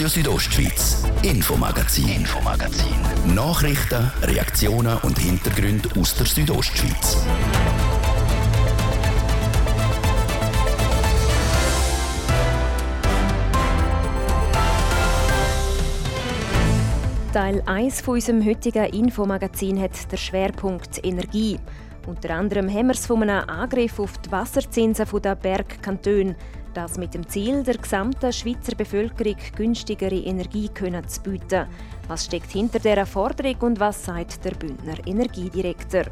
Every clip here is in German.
Radio Südostschweiz, Infomagazin, Infomagazin. Nachrichten, Reaktionen und Hintergründe aus der Südostschweiz. Teil 1 von unserem heutigen Infomagazin hat der Schwerpunkt Energie. Unter anderem haben wir es von einem Angriff auf die Wasserzinsen der Bergkantone. Das mit dem Ziel, der gesamten Schweizer Bevölkerung günstigere Energie können zu bieten. Was steckt hinter dieser Forderung und was sagt der Bündner Energiedirektor?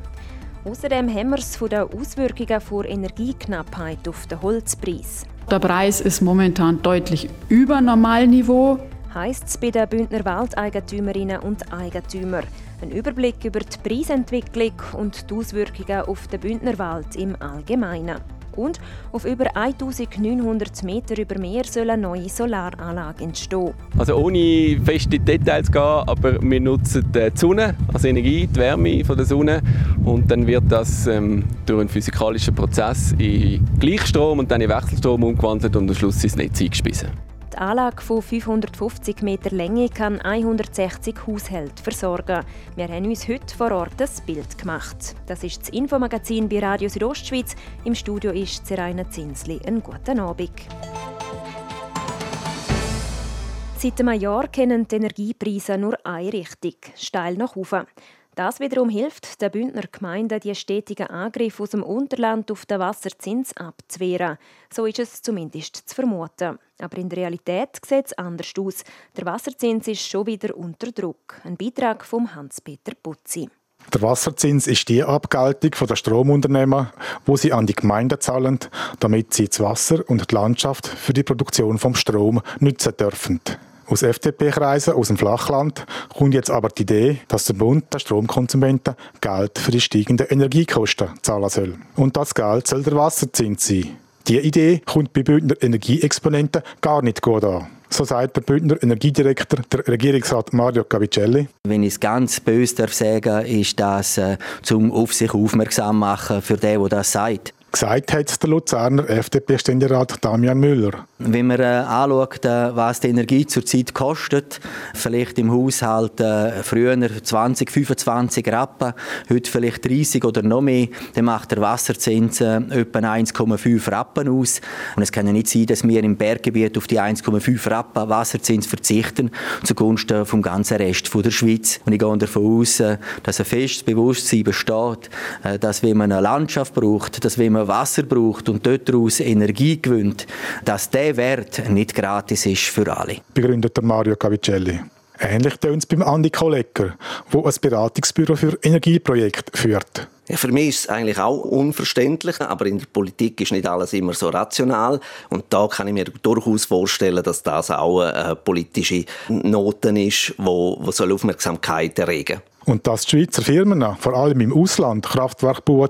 Außerdem haben wir es von den Auswirkungen der Energieknappheit auf den Holzpreis. Der Preis ist momentan deutlich über Normalniveau. Heißt es bei den Bündner Waldeigentümerinnen und Eigentümern. Ein Überblick über die Preisentwicklung und die Auswirkungen auf den Bündnerwald im Allgemeinen. Und auf über 1900 Meter über Meer soll eine neue Solaranlage entstehen. Also ohne feste Details gehen, aber wir nutzen die Sonne als Energie, die Wärme von der Sonne und dann wird das ähm, durch einen physikalischen Prozess in Gleichstrom und dann in Wechselstrom umgewandelt und am Schluss ins Netz eingespeisen. Die Anlage von 550 Meter Länge kann 160 Haushalte versorgen. Wir haben uns heute vor Ort ein Bild gemacht. Das ist das Infomagazin bei Radio Südostschweiz. Im Studio ist Seraina Zinsli. Einen guten Abend. Seit einem Jahr kennen die Energiepreise nur eine Richtung, steil nach oben. Das wiederum hilft den Bündner Gemeinden, die stetigen Angriffe aus dem Unterland auf den Wasserzins abzuwehren. So ist es zumindest zu vermuten. Aber in der Realität sieht es anders aus. Der Wasserzins ist schon wieder unter Druck. Ein Beitrag von Hans-Peter Putzi. Der Wasserzins ist die Abgeltung der Stromunternehmer, wo sie an die Gemeinden zahlen, damit sie das Wasser und die Landschaft für die Produktion vom Strom nutzen dürfen. Aus FDP-Kreisen aus dem Flachland kommt jetzt aber die Idee, dass der Bund den Stromkonsumenten Geld für die steigenden Energiekosten zahlen soll. Und das Geld soll der Wasserzins sein. Diese Idee kommt bei Bündner Energieexponenten gar nicht gut an. So sagt der Bündner Energiedirektor, der Regierungsrat Mario Cavicelli. Wenn ich es ganz böse darf ist das äh, zum auf sich aufmerksam machen für den, der das sagt. Gesagt hat der Luzerner FDP-Ständerat Damian Müller. Wenn man äh, anschaut, äh, was die Energie zurzeit kostet, vielleicht im Haushalt äh, früher 20, 25 Rappen, heute vielleicht 30 oder noch mehr, dann macht der Wasserzins äh, etwa 1,5 Rappen aus. Und es kann ja nicht sein, dass wir im Berggebiet auf die 1,5 Rappen Wasserzins verzichten zugunsten vom ganzen Rest von der Schweiz. Und ich gehe davon aus, äh, dass ein festes Bewusstsein besteht, äh, dass wenn man eine Landschaft braucht, dass wenn man Wasser braucht und dort daraus Energie gewinnt, dass der Wert nicht gratis ist für alle. Begründet der Mario Cavicelli. Ähnlich tönt es beim Andi Kollecker, wo ein Beratungsbüro für Energieprojekte führt. Ja, für mich ist es eigentlich auch unverständlich, aber in der Politik ist nicht alles immer so rational. Und da kann ich mir durchaus vorstellen, dass das auch eine politische Note ist, wo, wo soll Aufmerksamkeit erregen soll. Und dass die Schweizer Firmen, vor allem im Ausland, Kraftwerke bauen,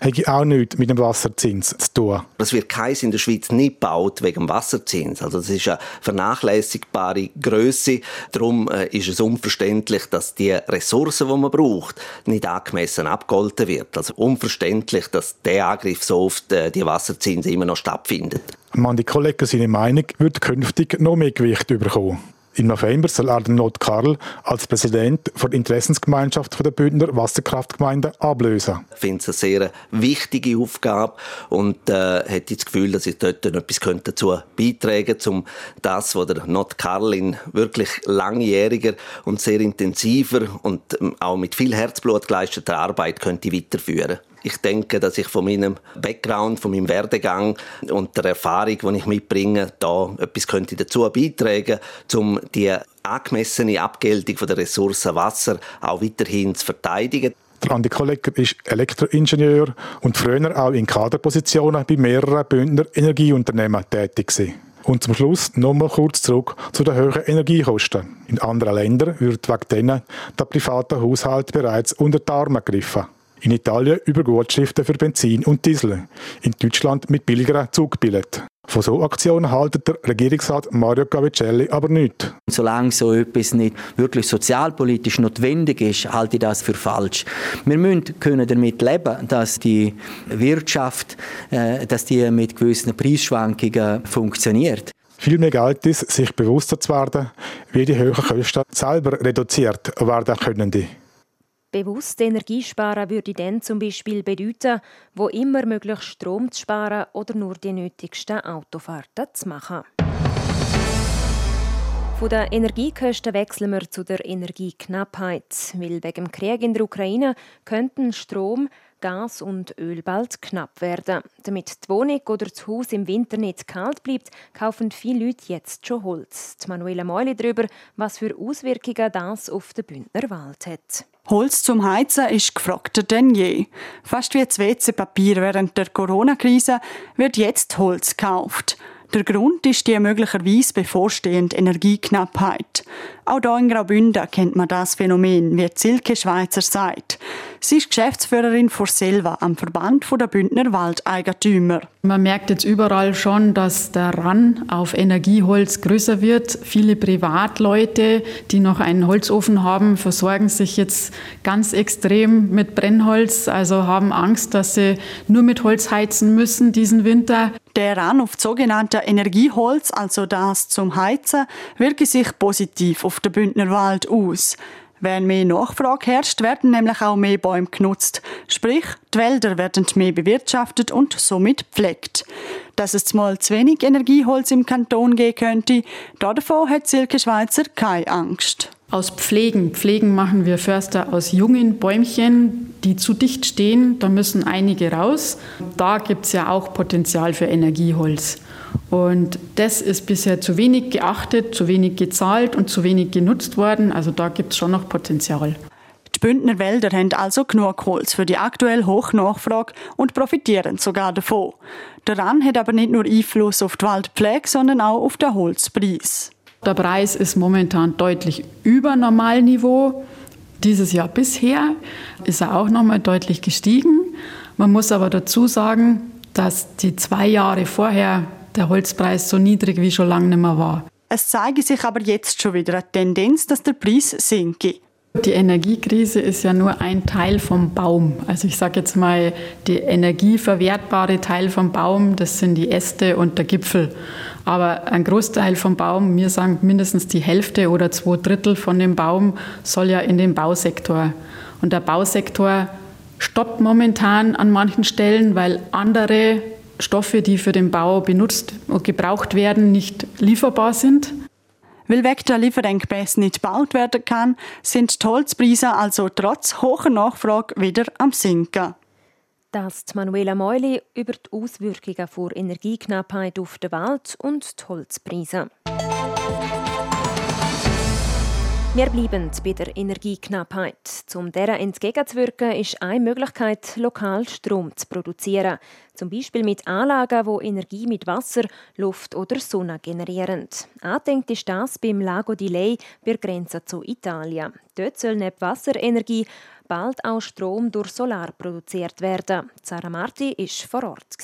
hat auch nichts mit dem Wasserzins zu tun. Es wird keins in der Schweiz nicht gebaut wegen dem Wasserzins. Also das ist eine vernachlässigbare Größe. Darum äh, ist es unverständlich, dass die Ressourcen, die man braucht, nicht angemessen abgeholten wird. Also unverständlich, dass der Angriff so oft äh, die Wasserzinsen immer noch stattfindet. Man, die Kollegen seine Meinung, wird künftig noch mehr Gewicht bekommen. Im November soll Arden Not Karl als Präsident der Interessensgemeinschaft der Bündner Wasserkraftgemeinden ablösen. Ich finde es eine sehr wichtige Aufgabe und äh, hätte das Gefühl, dass ich dort etwas dazu beitragen könnte, um das, was der Not Karl in wirklich langjähriger und sehr intensiver und ähm, auch mit viel Herzblut geleisteter Arbeit könnte weiterführen ich denke, dass ich von meinem Background, von meinem Werdegang und der Erfahrung, die ich mitbringe, da etwas könnte dazu beitragen, um die angemessene Abgeltung der Ressourcen Wasser auch weiterhin zu verteidigen. Der Andi Kollegger ist Elektroingenieur und früher auch in Kaderpositionen bei mehreren Bündner Energieunternehmen tätig gewesen. Und zum Schluss nochmal kurz zurück zu den hohen Energiekosten. In anderen Ländern wird wegen denen der private Haushalt bereits unter die Arme gegriffen. In Italien über Gutschriften für Benzin und Diesel. In Deutschland mit billigeren Zugbillett. Von so Aktionen haltet der Regierungsrat Mario Cavicelli aber nicht. Solange so etwas nicht wirklich sozialpolitisch notwendig ist, halte ich das für falsch. Wir müssen können damit leben, dass die Wirtschaft, äh, dass die mit gewissen Preisschwankungen funktioniert. Viel mehr gilt es, sich bewusster zu werden, wie die hohen Kosten selber reduziert werden können. Bewusst Energiesparen würde dann zum Beispiel bedeuten, wo immer möglich Strom zu sparen oder nur die nötigsten Autofahrten zu machen. Von den Energiekosten wechseln wir zu der Energieknappheit, weil wegen dem Krieg in der Ukraine könnten Strom, Gas und Öl bald knapp werden. Damit die Wohnung oder das Haus im Winter nicht kalt bleibt, kaufen viele Leute jetzt schon Holz. Die Manuela Meuli darüber, was für Auswirkungen das auf den Bündner Wald hat. Holz zum Heizen ist gefragter denn je. Fast wie das WC-Papier während der Corona-Krise wird jetzt Holz gekauft. Der Grund ist die möglicherweise bevorstehende Energieknappheit. Auch hier in Graubünden kennt man das Phänomen, wie Silke Schweizer sagt. Sie ist Geschäftsführerin von Selva am Verband der Bündner Waldeigentümer. Man merkt jetzt überall schon, dass der Ran auf Energieholz größer wird. Viele Privatleute, die noch einen Holzofen haben, versorgen sich jetzt ganz extrem mit Brennholz, also haben Angst, dass sie nur mit Holz heizen müssen diesen Winter. Der Ran auf sogenannte Energieholz, also das zum Heizen, wirke sich positiv auf den Bündner Wald aus. Wenn mehr Nachfrage herrscht, werden nämlich auch mehr Bäume genutzt. Sprich, die Wälder werden mehr bewirtschaftet und somit pflegt. Dass es mal zu wenig Energieholz im Kanton gehen könnte, davon hat Silke Schweizer keine Angst. Aus Pflegen. Pflegen machen wir Förster aus jungen Bäumchen, die zu dicht stehen. Da müssen einige raus. Da gibt es ja auch Potenzial für Energieholz. Und das ist bisher zu wenig geachtet, zu wenig gezahlt und zu wenig genutzt worden. Also da gibt es schon noch Potenzial. Die Bündner Wälder haben also genug Holz für die aktuell hohe Nachfrage und profitieren sogar davon. Daran hat aber nicht nur Einfluss auf die Waldpflege, sondern auch auf den Holzpreis. Der Preis ist momentan deutlich über Normalniveau. Dieses Jahr bisher ist er auch noch mal deutlich gestiegen. Man muss aber dazu sagen, dass die zwei Jahre vorher der Holzpreis so niedrig wie schon lange nicht mehr war. Es zeige sich aber jetzt schon wieder eine Tendenz, dass der Preis sinke. Die Energiekrise ist ja nur ein Teil vom Baum. Also ich sage jetzt mal, der energieverwertbare Teil vom Baum, das sind die Äste und der Gipfel. Aber ein Großteil vom Baum, wir sagen mindestens die Hälfte oder zwei Drittel von dem Baum soll ja in den Bausektor. Und der Bausektor stoppt momentan an manchen Stellen, weil andere Stoffe, die für den Bau benutzt und gebraucht werden, nicht lieferbar sind. Weil weg der Lieferengpässe nicht gebaut werden kann, sind die Holzpreise also trotz hoher Nachfrage wieder am Sinken. Das Manuela Meuli über die Auswirkungen der Energieknappheit auf den Wald und die Holzpreise. Wir bleiben bei der Energieknappheit. Um dieser entgegenzuwirken, ist eine Möglichkeit, lokal Strom zu produzieren. Zum Beispiel mit Anlagen, die Energie mit Wasser, Luft oder Sonne generieren. Andenkt ist das beim Lago di Lei bei der Grenze zu Italien. Dort soll neben Wasserenergie bald auch Strom durch Solar produziert werden. Sarah Marti war vor Ort.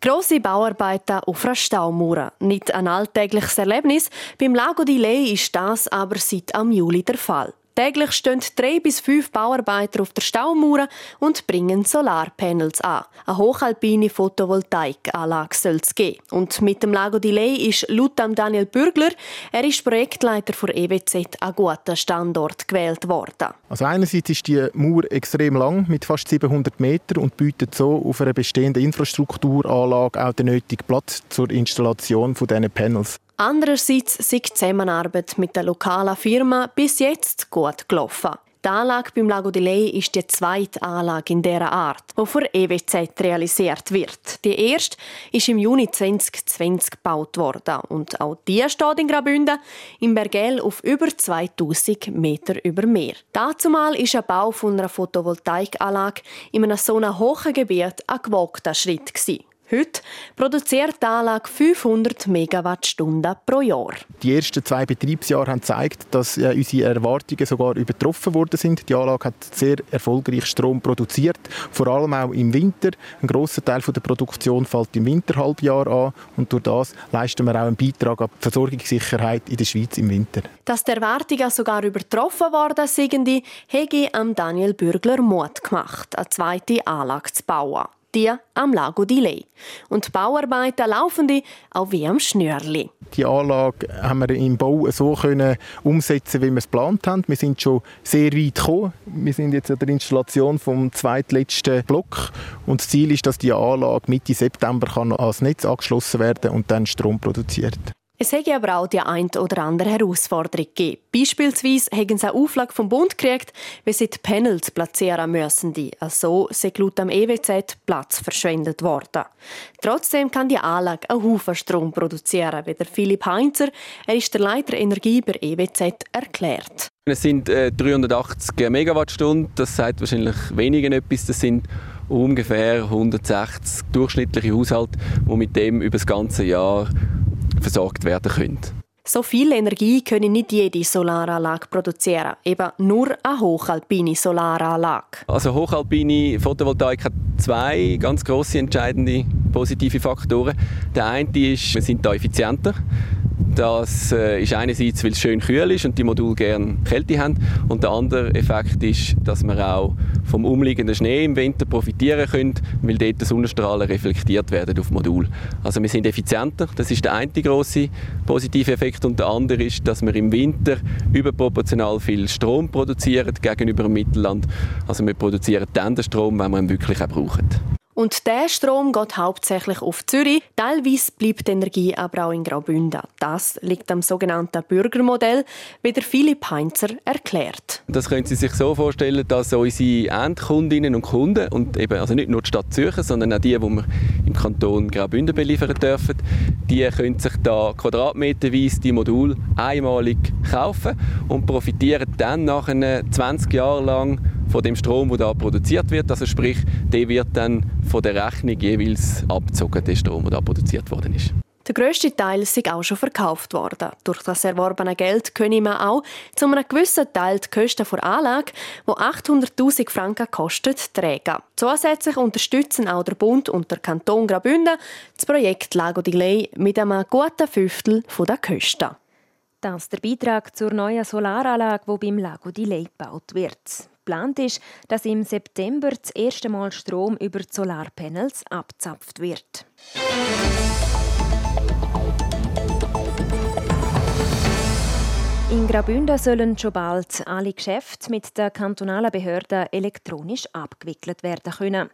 Grosse Bauarbeiten auf einer Staumauer. Nicht ein alltägliches Erlebnis. Beim Lago di Lei ist das aber seit am Juli der Fall. Täglich stehen drei bis fünf Bauarbeiter auf der Staumauer und bringen Solarpanels an. Eine hochalpine Photovoltaikanlage soll es geben. Und mit dem Lago Lei ist laut Daniel Bürgler, er ist Projektleiter für EWZ, ein guter Standort gewählt worden. Also einerseits ist die Mauer extrem lang, mit fast 700 Metern und bietet so auf einer bestehenden Infrastrukturanlage auch den nötigen Platz zur Installation von diesen Panels. Andererseits sei die Zusammenarbeit mit der lokalen Firma bis jetzt gut gelaufen. Die Anlage beim Lago di Lei ist die zweite Anlage in dieser Art, die für EWZ realisiert wird. Die erste ist im Juni 2020 gebaut worden und auch die steht in Graubünden im Bergell auf über 2000 Meter über Meer. Dazumal ist ein Bau von einer Photovoltaikanlage in einem so hohen Gebiet ein gewagter Schritt gewesen. Heute produziert die Anlage 500 Megawattstunden pro Jahr. Die ersten zwei Betriebsjahre haben gezeigt, dass äh, unsere Erwartungen sogar übertroffen worden sind. Die Anlage hat sehr erfolgreich Strom produziert, vor allem auch im Winter. Ein großer Teil der Produktion fällt im Winterhalbjahr an und durch das leisten wir auch einen Beitrag an die Versorgungssicherheit in der Schweiz im Winter. Dass die Erwartungen sogar übertroffen worden sind, habe Daniel Bürgler Mut gemacht, eine zweite Anlage zu bauen. Die am Lago di Lei. Und die Bauarbeiten laufen die auch wie am Schnürli. Die Anlage haben wir im Bau so können umsetzen, wie wir es geplant haben. Wir sind schon sehr weit gekommen. Wir sind jetzt an der Installation vom zweitletzten Block und das Ziel ist, dass die Anlage Mitte September kann ans Netz angeschlossen werden und dann Strom produziert. Es hätte aber auch die ein oder andere Herausforderung gegeben. Beispielsweise haben sie eine Auflage vom Bund gekriegt, wie sie die Panels platzieren müssen. Also sei laut am EWZ Platz verschwendet worden. Trotzdem kann die Anlage einen Haufen Strom produzieren, wie der Philipp Heinzer, er ist der Leiter Energie bei EWZ, erklärt. Es sind äh, 380 Megawattstunden, das sagt wahrscheinlich weniger etwas. Das sind ungefähr 160 durchschnittliche Haushalte, die mit dem über das ganze Jahr versorgt werden können. So viel Energie können nicht jede Solaranlage produzieren, eben nur eine hochalpine Solaranlage. Also hochalpine Photovoltaik hat zwei ganz große entscheidende positive Faktoren. Der eine ist, wir sind da effizienter. Das äh, ist einerseits, weil es schön kühl ist und die Module gerne Kälte haben. Und der andere Effekt ist, dass wir auch vom umliegenden Schnee im Winter profitieren können, weil dort die Sonnenstrahlen reflektiert werden auf Modul. Also wir sind effizienter, das ist der eine große positive Effekt. Und der andere ist, dass wir im Winter überproportional viel Strom produzieren gegenüber dem Mittelland. Also wir produzieren dann den Strom, wenn wir ihn wirklich auch brauchen. Und der Strom geht hauptsächlich auf Zürich. Teilweise bleibt die Energie aber auch in Graubünden. Das liegt am sogenannten Bürgermodell, wie der Philipp Heinzer erklärt. Das können Sie sich so vorstellen, dass unsere Endkundinnen und Kunden, und eben also nicht nur die Stadt Zürich, sondern auch die, die wir im Kanton Graubünden beliefern dürfen, die können sich da quadratmeterweise die Module einmalig kaufen und profitieren dann nach 20 Jahren lang von dem Strom, der da produziert wird. Also sprich, der wird dann von der Rechnung jeweils abgezogen, der Strom, der da produziert worden ist. Der grösste Teil ist auch schon verkauft worden. Durch das erworbene Geld können wir auch zu einem gewissen Teil die Kosten der Anlage, die 800.000 Franken kostet, tragen. Zusätzlich unterstützen auch der Bund und der Kanton Graubünden das Projekt Lago di Lei mit einem guten Fünftel der Kosten. Das ist der Beitrag zur neuen Solaranlage, die beim Lago di Lei gebaut wird. Geplant ist, dass im September das erste Mal Strom über Solarpanels abzapft wird. In Graubünden sollen schon bald alle Geschäfte mit der kantonalen Behörde elektronisch abgewickelt werden können.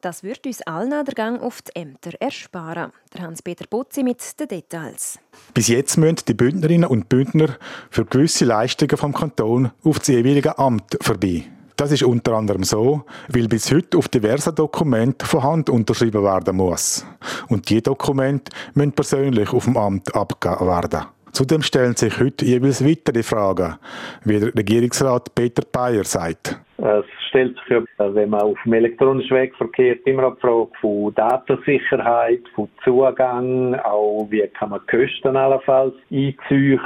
Das wird uns allen den Gang auf die Ämter ersparen. Der Hans-Peter Putzi mit den Details. Bis jetzt müssen die Bündnerinnen und Bündner für gewisse Leistungen vom Kanton auf das jeweilige Amt vorbei. Das ist unter anderem so, weil bis heute auf diversen Dokumenten von Hand unterschrieben werden muss. Und die Dokumente müssen persönlich auf dem Amt abgegeben werden. Zudem stellen sich heute jeweils weitere Fragen, wie der Regierungsrat Peter Bayer sagt. Es stellt sich wenn man auf dem elektronischen Weg verkehrt, immer die Frage von Datensicherheit, von Zugang, auch wie kann man Kosten allenfalls einziehen,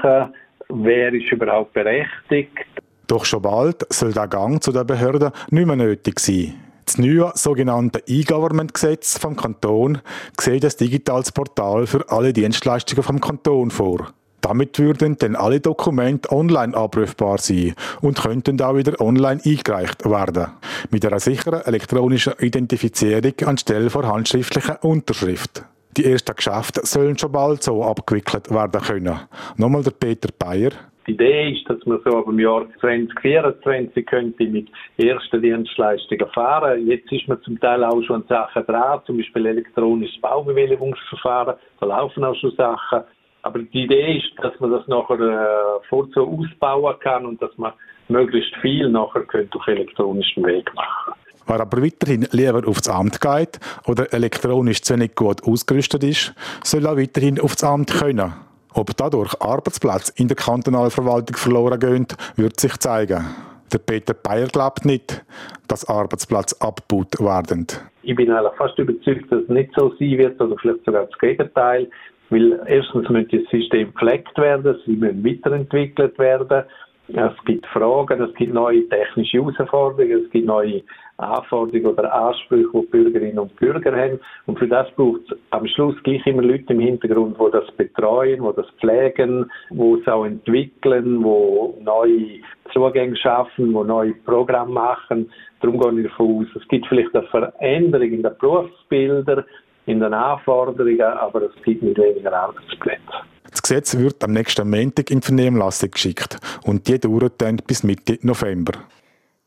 wer ist überhaupt berechtigt. Doch schon bald soll der Gang zu der Behörde nicht mehr nötig sein. Das neue sogenannte E-Government-Gesetz vom Kanton sieht das digitales Portal für alle Dienstleistungen vom Kanton vor. Damit würden dann alle Dokumente online abrufbar sein und könnten auch wieder online eingereicht werden. Mit einer sicheren elektronischen Identifizierung anstelle von handschriftlicher Unterschrift. Die ersten Geschäfte sollen schon bald so abgewickelt werden können. Nochmal der Peter Bayer. Die Idee ist, dass man so ab dem Jahr 2024 könnte mit ersten Dienstleistungen fahren. Jetzt ist man zum Teil auch schon an Sachen dran, zum Beispiel elektronisches Baubewilligungsverfahren. Da laufen auch schon Sachen. Aber die Idee ist, dass man das nachher äh, vorzu ausbauen kann und dass man möglichst viel nachher könnte auf elektronischem Weg machen. Wer aber weiterhin lieber aufs Amt geht oder elektronisch zu wenig gut ausgerüstet ist, soll auch weiterhin aufs Amt können. Ob dadurch Arbeitsplätze in der kantonalen Verwaltung verloren gehen, wird sich zeigen. Der Peter Bayer glaubt nicht, dass Arbeitsplätze abgebaut werden. Ich bin eigentlich fast überzeugt, dass es nicht so sein wird, oder vielleicht sogar das Gegenteil. Weil erstens müssen das System gepflegt werden, sie müssen weiterentwickelt werden. Es gibt Fragen, es gibt neue technische Herausforderungen, es gibt neue Anforderungen oder Ansprüche, die die Bürgerinnen und Bürger haben. Und für das braucht es am Schluss gleich immer Leute im Hintergrund, die das betreuen, die das pflegen, die es auch entwickeln, die neue Zugänge schaffen, die neue Programme machen. Darum gehe ich davon aus, es gibt vielleicht eine Veränderung in den Berufsbildern, in den Anforderungen, aber es gibt nicht weniger Arbeitsplätze. Das Gesetz wird am nächsten Montag in die Vernehmlassung geschickt und die dauert dann bis Mitte November.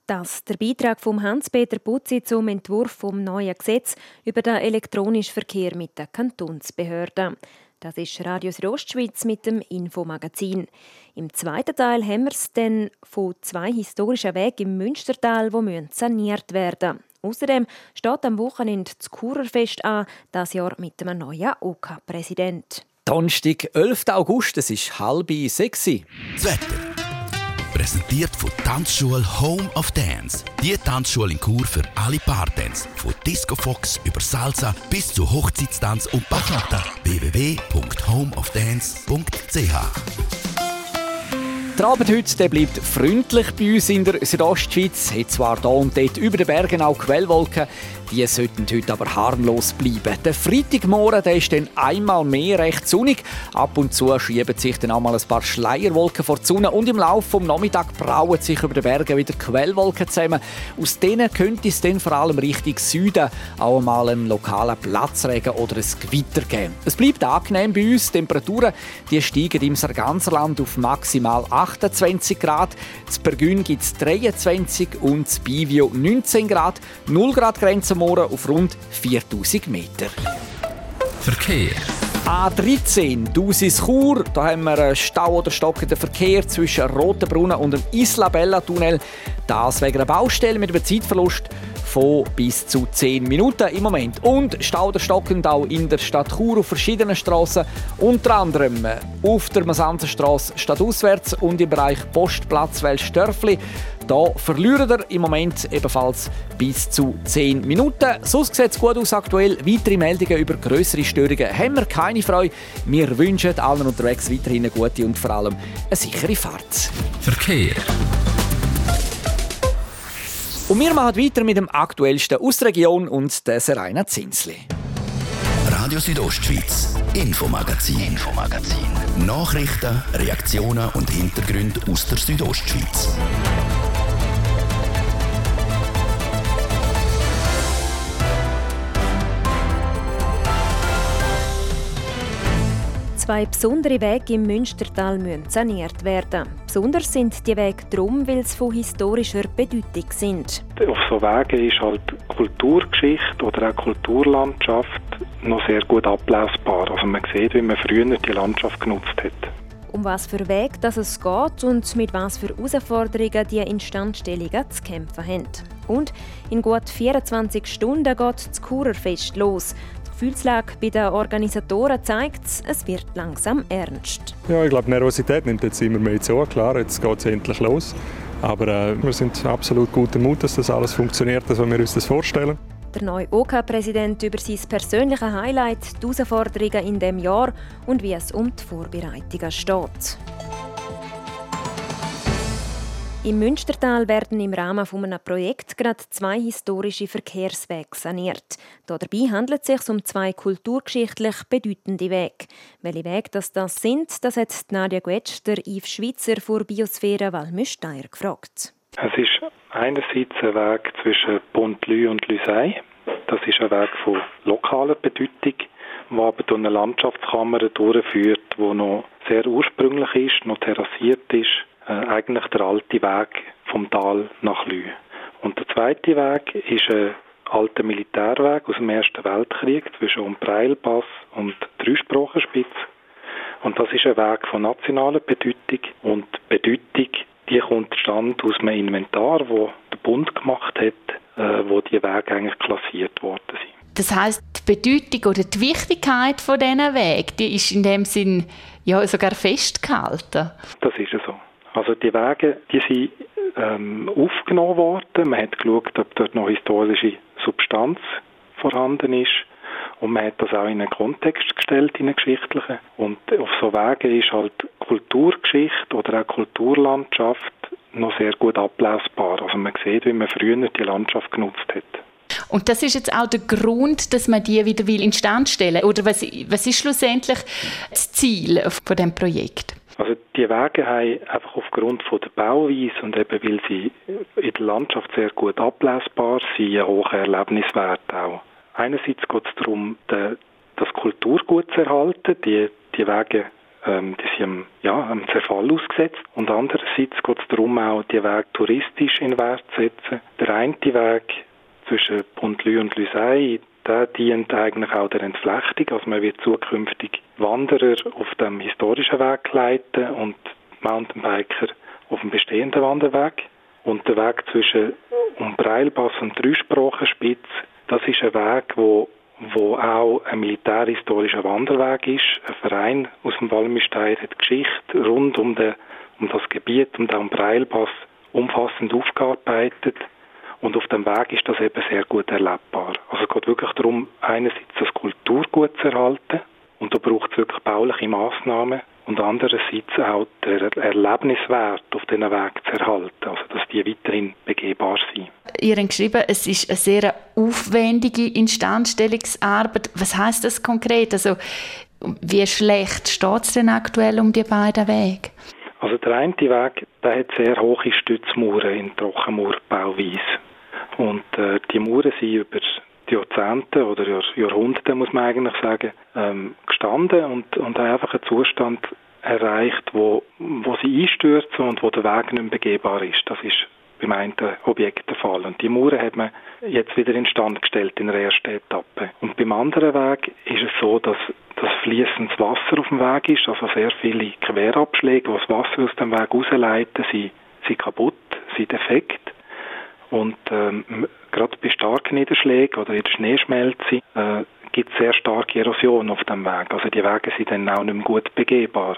Das der Beitrag von Hans-Peter Putzi zum Entwurf vom neuen Gesetz über den elektronischen Verkehr mit den Kantonsbehörden. Das ist Radio Südostschweiz mit dem Infomagazin. Im zweiten Teil haben wir es dann von zwei historischen Wegen im Münstertal, die saniert werden müssen. Außerdem steht am Wochenende das Kurerfest an, das Jahr mit einem neuen OK-Präsident. Donnerstag, 11. August, es ist halb sechs. Das Wetter. Präsentiert von Tanzschule Home of Dance. Die Tanzschule in Kur für alle Partens. Von Disco Fox über Salsa bis zu Hochzeitstanz und Bachata. www.homeofdance.ch der Abend heute der bleibt freundlich bei uns in der Südostschweiz. Hat zwar hier und dort über den Bergen auch Quellwolken, die sollten heute aber harmlos bleiben. Der Freitagmorgen der ist dann einmal mehr recht sonnig. Ab und zu schieben sich dann einmal ein paar Schleierwolken vor die Sonne und im Laufe des Nachmittags brauen sich über den Bergen wieder Quellwolken zusammen. Aus denen könnte es dann vor allem Richtung Süden auch einmal einen lokalen Platzregen oder ein Gewitter geben. Es bleibt angenehm bei uns. Die Temperaturen die steigen im Sarganserland auf maximal 28 Grad. In Bergün gibt es 23 und in Bivio 19 Grad. 0 Grad Grenze Morgen auf rund 4000 Meter. Verkehr. A13, Dusis Chur. Da haben wir einen Stau oder stockenden Verkehr zwischen Rotenbrunnen und dem Isla Bella Tunnel. Das wegen einer Baustelle mit einem Zeitverlust von bis zu 10 Minuten im Moment. Und Stau oder stockend auch in der Stadt Chur auf verschiedenen Straßen, unter anderem auf der Masanzenstraße stadtauswärts und im Bereich Postplatz Welsdörfli. Da verlieren wir im Moment ebenfalls bis zu 10 Minuten. Sonst sieht es gut aus aktuell. Weitere Meldungen über größere Störungen haben wir keine Freude. Wir wünschen allen unterwegs weiterhin eine gute und vor allem eine sichere Fahrt. Verkehr. Und wir machen weiter mit dem aktuellsten aus der Region und der Serena Zinsli. Radio Südostschweiz, Infomagazin, Infomagazin. Nachrichten, Reaktionen und Hintergründe aus der Südostschweiz. Zwei besondere Wege im Münstertal müssen saniert werden. Besonders sind die Wege darum, weil sie von historischer Bedeutung sind. Auf so Wegen ist halt Kulturgeschichte oder auch Kulturlandschaft noch sehr gut ablesbar. Also man sieht, wie man früher die Landschaft genutzt hat. Um was für Weg das es geht und mit was für Herausforderungen die Instandstellungen zu kämpfen haben. Und in gut 24 Stunden geht das Kurerfest los. Gefühlslage bei den Organisatoren zeigt, es wird langsam ernst. Ja, ich glaube, Nervosität nimmt jetzt immer mehr zu. Klar, jetzt geht es endlich los. Aber äh, wir sind absolut guter Mut, dass das alles funktioniert, wie wir uns das vorstellen. Der neue OK-Präsident OK über sein persönliches Highlight, die Herausforderungen in dem Jahr und wie es um die Vorbereitungen steht. Im Münstertal werden im Rahmen von einem Projekt gerade zwei historische Verkehrswege saniert. Dabei handelt es sich um zwei kulturgeschichtlich bedeutende Wege. Welche Wege das, das sind, das hat Nadia Guetsch, der Yves Schweizer vor Biosphäre Walmüsteier gefragt. Es ist einerseits ein Weg zwischen Pont-Lü und Lüsei. Das ist ein Weg von lokaler Bedeutung, der aber durch eine Landschaftskammer durchführt, die noch sehr ursprünglich ist, noch terrassiert ist äh, eigentlich der alte Weg vom Tal nach Lü. Und der zweite Weg ist ein alter Militärweg aus dem Ersten Weltkrieg zwischen Umbreilpass und Dreisprachenspitze. Und das ist ein Weg von nationaler Bedeutung und Bedeutung, die kommt stand aus einem Inventar, wo der Bund gemacht hat, äh, wo die Wege eigentlich klassiert worden sind. Das heißt, die Bedeutung oder die Wichtigkeit von diesen Wegen, die ist in dem Sinn ja sogar festgehalten. Das ist so. Also die Wege, die sind ähm, aufgenommen worden. Man hat geschaut, ob dort noch historische Substanz vorhanden ist. Und man hat das auch in einen Kontext gestellt, in einen geschichtlichen. Und auf so Wegen ist halt Kulturgeschichte oder auch Kulturlandschaft noch sehr gut ablesbar. Also man sieht, wie man früher die Landschaft genutzt hat. Und das ist jetzt auch der Grund, dass man die wieder will instand stellen Oder was, was ist schlussendlich das Ziel von dem Projekt? Also die Wege haben einfach aufgrund von der Bauweise und eben weil sie in der Landschaft sehr gut ablesbar sind, einen hohen Erlebniswert auch. Einerseits geht es darum, das Kulturgut zu erhalten. Die, die Wege ähm, die sind am, ja, Zerfall ausgesetzt. Und andererseits geht es darum, auch die Wege touristisch in Wert zu setzen. Der eine Weg zwischen Pontlü und Lüsei, der dient eigentlich auch der Entflechtung. Also man wird zukünftig Wanderer auf dem historischen Weg leiten und Mountainbiker auf dem bestehenden Wanderweg. Und der Weg zwischen Umbreilbass und Dreisprachenspitz, das ist ein Weg, wo wo auch ein militärhistorischer Wanderweg ist. Ein Verein aus dem Walmistein hat Geschichte rund um, den, um das Gebiet, um den Umbreilpass umfassend aufgearbeitet. Und auf dem Weg ist das eben sehr gut erlebbar. Also es geht wirklich darum, einerseits das Kulturgut zu erhalten und da braucht es wirklich bauliche Massnahmen und andererseits auch der Erlebniswert auf diesen Weg zu erhalten, also dass die weiterhin begehbar sind. Ihr habt geschrieben, es ist eine sehr aufwendige Instandstellungsarbeit. Was heißt das konkret? Also wie schlecht steht es denn aktuell um die beiden Wege? Also der eine Weg, der hat sehr hohe Stützmauern in Trockenmauerbauweise. Und äh, die Mauern sind über Jahrzehnte oder Jahrhunderte, muss man eigentlich sagen, ähm, gestanden und, und haben einfach einen Zustand erreicht, wo, wo sie einstürzen und wo der Weg nicht mehr begehbar ist. Das ist beim einen Objekt der Fall. Und die Mauern hat man jetzt wieder instand gestellt in der ersten Etappe. Und beim anderen Weg ist es so, dass das fließendes Wasser auf dem Weg ist, also sehr viele Querabschläge, die das Wasser aus dem Weg rausleiten, sind, sind kaputt, sind defekt. Und ähm, gerade bei starken Niederschlägen oder in der Schneeschmelze äh, gibt es sehr starke Erosion auf dem Weg. Also die Wege sind dann auch nicht mehr gut begehbar.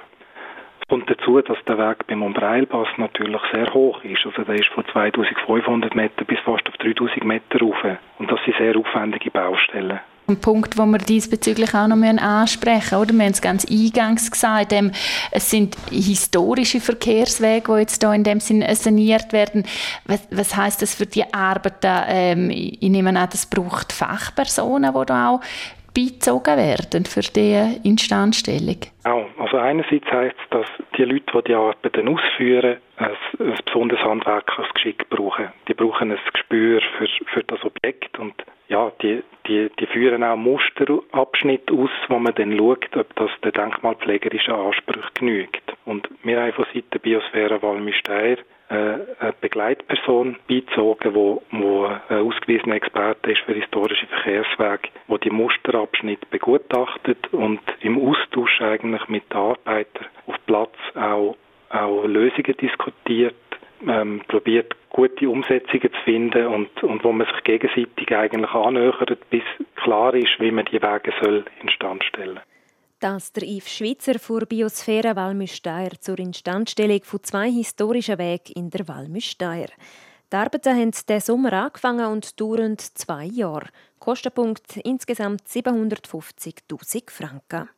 Kommt dazu, dass der Weg beim Umbreilpass natürlich sehr hoch ist. Also der ist von 2500 Meter bis fast auf 3000 Meter rauf. Und das sind sehr aufwendige Baustellen. Ein Punkt, den wir diesbezüglich auch noch ansprechen müssen. Wir haben es ganz eingangs gesagt, ähm, es sind historische Verkehrswege, die jetzt hier in dem Sinn saniert werden. Was, was heißt das für die Arbeiten? Ähm, ich nehme an, das braucht Fachpersonen, die da auch beizogen werden für diese Instandstellung? Auch. Also einerseits heißt es, dass die Leute, die die Arbeiten ausführen, ein, ein besonderes handwerkliches Geschick brauchen. Die brauchen ein Gespür für, für das Objekt und ja, die, die, die führen auch Musterabschnitte aus, wo man dann schaut, ob das den denkmalpflegerischen Ansprüchen genügt. Und wir haben von Seiten Biosphäre Walmisteier äh, eine Begleitperson beizogen, wo, wo ein ausgewiesener Experte ist für historische Verkehrswege, wo die Musterabschnitte begutachtet und im Austausch eigentlich mit den Arbeitern auf Platz auch, auch Lösungen diskutiert, ähm, probiert gute Umsetzungen zu finden und, und wo man sich gegenseitig eigentlich annähert, bis klar ist, wie man die Wege soll instand stellen das der Yves Schwitzer vor Biosphäre Walmüsteier zur Instandstellung von zwei historischen Wegen in der Walmüsteier. Die Arbeiten haben diesen Sommer angefangen und dauern zwei Jahre. Kostenpunkt insgesamt 750.000 Franken.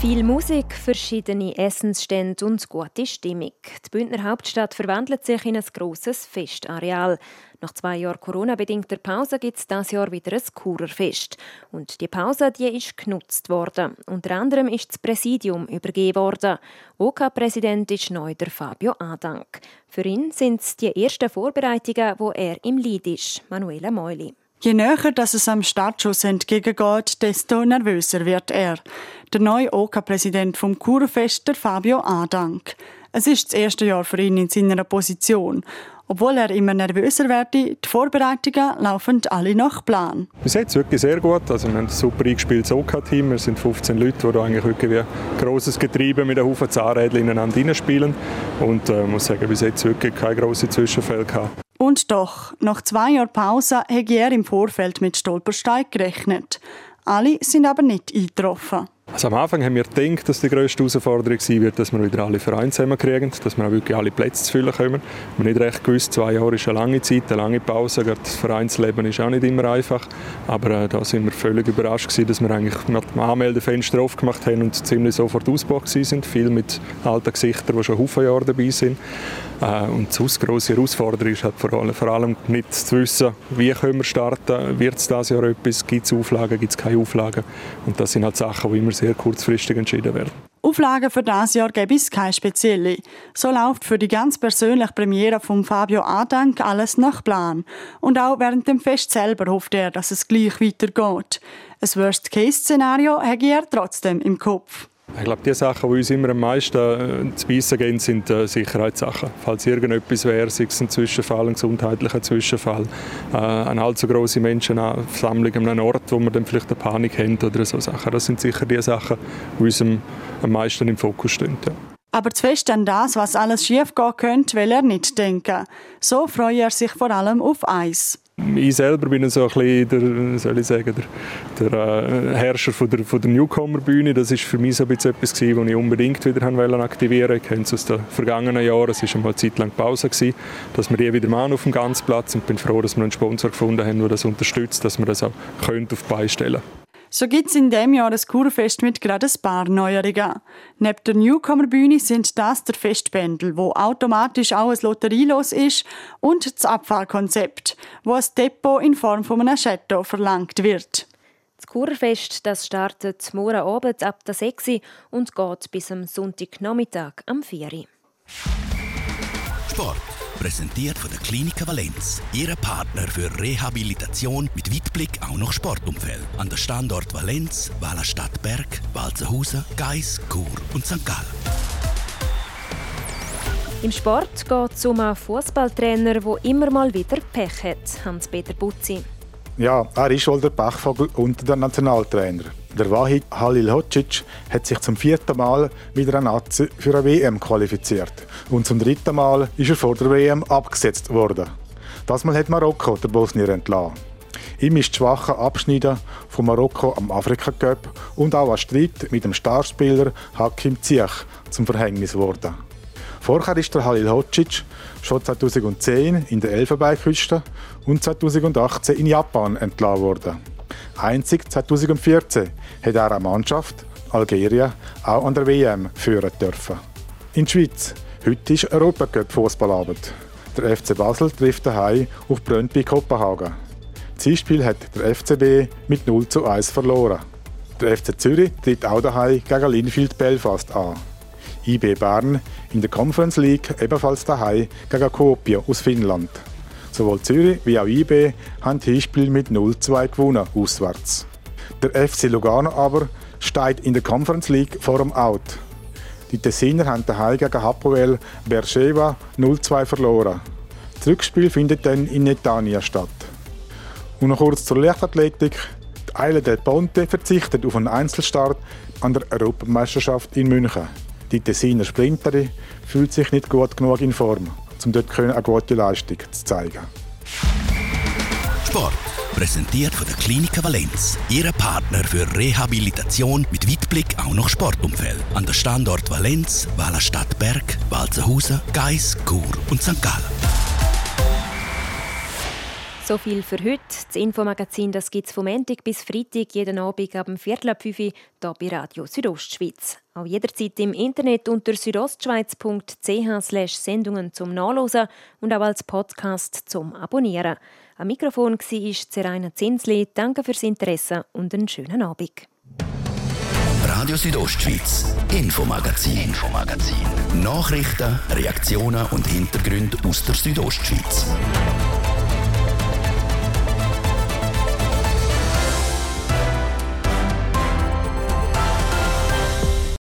Viel Musik, verschiedene Essensstände und gute Stimmung. Die Bündner Hauptstadt verwandelt sich in ein grosses Festareal. Nach zwei Jahren Corona-bedingter Pause gibt es dieses Jahr wieder ein Kurerfest. Und die Pause die ist genutzt worden. Unter anderem ist das Präsidium übergeben worden. OK-Präsident ist neu der Fabio Adank. Für ihn sind es die ersten Vorbereitungen, wo er im Lied ist. Manuela Meuli. Je näher dass es am Startschuss entgegengeht, desto nervöser wird er. Der neue OK-Präsident vom Kurfest, Fabio Adank. Es ist das erste Jahr für ihn in seiner Position. Obwohl er immer nervöser wird, die Vorbereitungen laufen alle nach Plan. Bis jetzt wirklich sehr gut. Also wir haben ein super eingespieltes OK-Team. Wir sind 15 Leute, die eigentlich wirklich wie ein grosses Getriebe mit einem Haufen Zahnrädchen ineinander spielen. Und äh, muss sagen, bis jetzt wirklich keine grossen Zwischenfälle gehabt. Und doch, nach zwei Jahren Pause hätte er im Vorfeld mit Stolperstein gerechnet. Alle sind aber nicht eingetroffen. Also am Anfang haben wir gedacht, dass die grösste Herausforderung sein wird, dass wir wieder alle Vereine zusammenkriegen, dass wir auch wirklich alle Plätze zu füllen kommen. Wir haben nicht recht gewusst, zwei Jahre ist eine lange Zeit, eine lange Pause. Gerade das Vereinsleben ist auch nicht immer einfach. Aber äh, da sind wir völlig überrascht gewesen, dass wir eigentlich mit dem Anmeldefenster aufgemacht haben und ziemlich sofort ausgebucht sind. Viel mit alten Gesichtern, die schon viele Jahre dabei sind. Äh, und die grosse Herausforderung ist halt vor allem, nicht zu wissen, wie können wir starten, wird es dieses Jahr etwas, gibt es Auflagen, gibt es keine Auflagen. Und das sind halt Sachen, die immer sehr kurzfristig entschieden werden. Auflagen für das Jahr gibt es keine spezielle. So läuft für die ganz persönliche Premiere von Fabio Adank alles nach Plan. Und auch während dem Fest selber hofft er, dass es gleich weitergeht. Ein Worst-Case-Szenario hat er trotzdem im Kopf. Ich glaube, die Sachen, die uns immer am meisten äh, zu beißen gehen, sind äh, Sicherheitssachen. Falls irgendetwas wäre, sei es ein Zwischenfall, ein gesundheitlicher Zwischenfall, äh, eine allzu große Menschenansammlung an einem Ort, wo man dann vielleicht eine Panik haben oder so Sachen. Das sind sicher die Sachen, die uns am, am meisten im Fokus stehen. Ja. Aber zu fest an das, was alles schiefgehen könnte, will er nicht denken. So freut er sich vor allem auf Eis. Ich selber bin so ein bisschen der, soll ich sagen, der, der äh, Herrscher von der, von der Newcomer-Bühne. Das ist für mich so ein bisschen etwas, was ich unbedingt wieder aktivieren wollte. Ich kenne es aus den vergangenen Jahren. Es war einmal eine Zeit lang Pause, gewesen, dass wir die wieder machen auf dem ganzen Platz und bin froh, dass wir einen Sponsor gefunden haben, der das unterstützt, dass wir das auch auf die Beine stellen können. So gibt es in diesem Jahr ein Kurfest mit gerade ein paar Neuerungen. Neben der Newcomer-Bühne sind das der Festbändel, wo automatisch auch ein Lotterielos ist, und das Abfallkonzept, wo ein Depot in Form von einem Chateau verlangt wird. Das Kurfest das startet morgen Abend ab der 6 und geht bis am Sonntagnachmittag am 4 Sport. Präsentiert von der Klinik Valenz. Ihre Partner für Rehabilitation mit Weitblick auch noch Sportumfeld. An der Standort Valenz, Wallerstadt Berg, Walzenhausen, Geis, Chur und St. Gallen. Im Sport geht es um einen Fußballtrainer, der immer mal wieder Pech hat, Hans-Peter Butzi. Ja, er ist wohl der Pechvogel unter den Nationaltrainer. Der Wahid Halilhodžić hat sich zum vierten Mal wieder an Nazi für eine WM qualifiziert. Und zum dritten Mal ist er vor der WM abgesetzt worden. Das Mal hat Marokko der Bosnier entlassen. Ihm ist das schwache Abschneiden von Marokko am Afrika Cup und auch ein Streit mit dem Starspieler Hakim Ziyech zum Verhängnis geworden. Vorher ist der Halil Hocic schon 2010 in der Elfenbeinküste und 2018 in Japan entlassen worden. Einzig 2014 hat er eine Mannschaft, Algerien, auch an der WM führen dürfen. In der Schweiz. Heute ist Europacup Fußballabend. Der FC Basel trifft daheim auf Brøndby Kopenhagen. Das Zielspiel hat der FCB mit 0 zu 1 verloren. Der FC Zürich tritt auch daheim gegen Linfield Belfast an. IB Bern in der Conference League ebenfalls daheim gegen Kuopio aus Finnland. Sowohl Zürich wie auch IB haben das Hinspiel mit 0-2 gewonnen, auswärts. Der FC Lugano aber steht in der Conference League vor dem Out. Die Tessiner haben daheim gegen Hapoel Beersheba 0-2 verloren. Das Rückspiel findet dann in Netanya statt. Und noch kurz zur Leichtathletik. Die Eile del Ponte verzichtet auf einen Einzelstart an der Europameisterschaft in München. Die Tessiner Sprinterin fühlt sich nicht gut genug in Form um dort eine gute Leistung zu zeigen. Sport. Präsentiert von der Klinik Valenz. Ihre Partner für Rehabilitation mit Weitblick auch noch Sportumfeld. An der Standort Valenz, Wallerstadt Berg, Walzenhausen, Geis, Chur und St. Gallen. So viel für heute. Das Infomagazin gibt es vom Montag bis Freitag jeden Abend ab dem Viertel ab 5 Uhr hier bei Radio Südostschweiz. Auch jederzeit im Internet unter südostschweiz.ch Sendungen zum Nachlesen und auch als Podcast zum Abonnieren. Am Mikrofon war Zeraina Zinsli. Danke fürs Interesse und einen schönen Abend. Radio Südostschweiz, Infomagazin, Infomagazin. Nachrichten, Reaktionen und Hintergründe aus der Südostschweiz.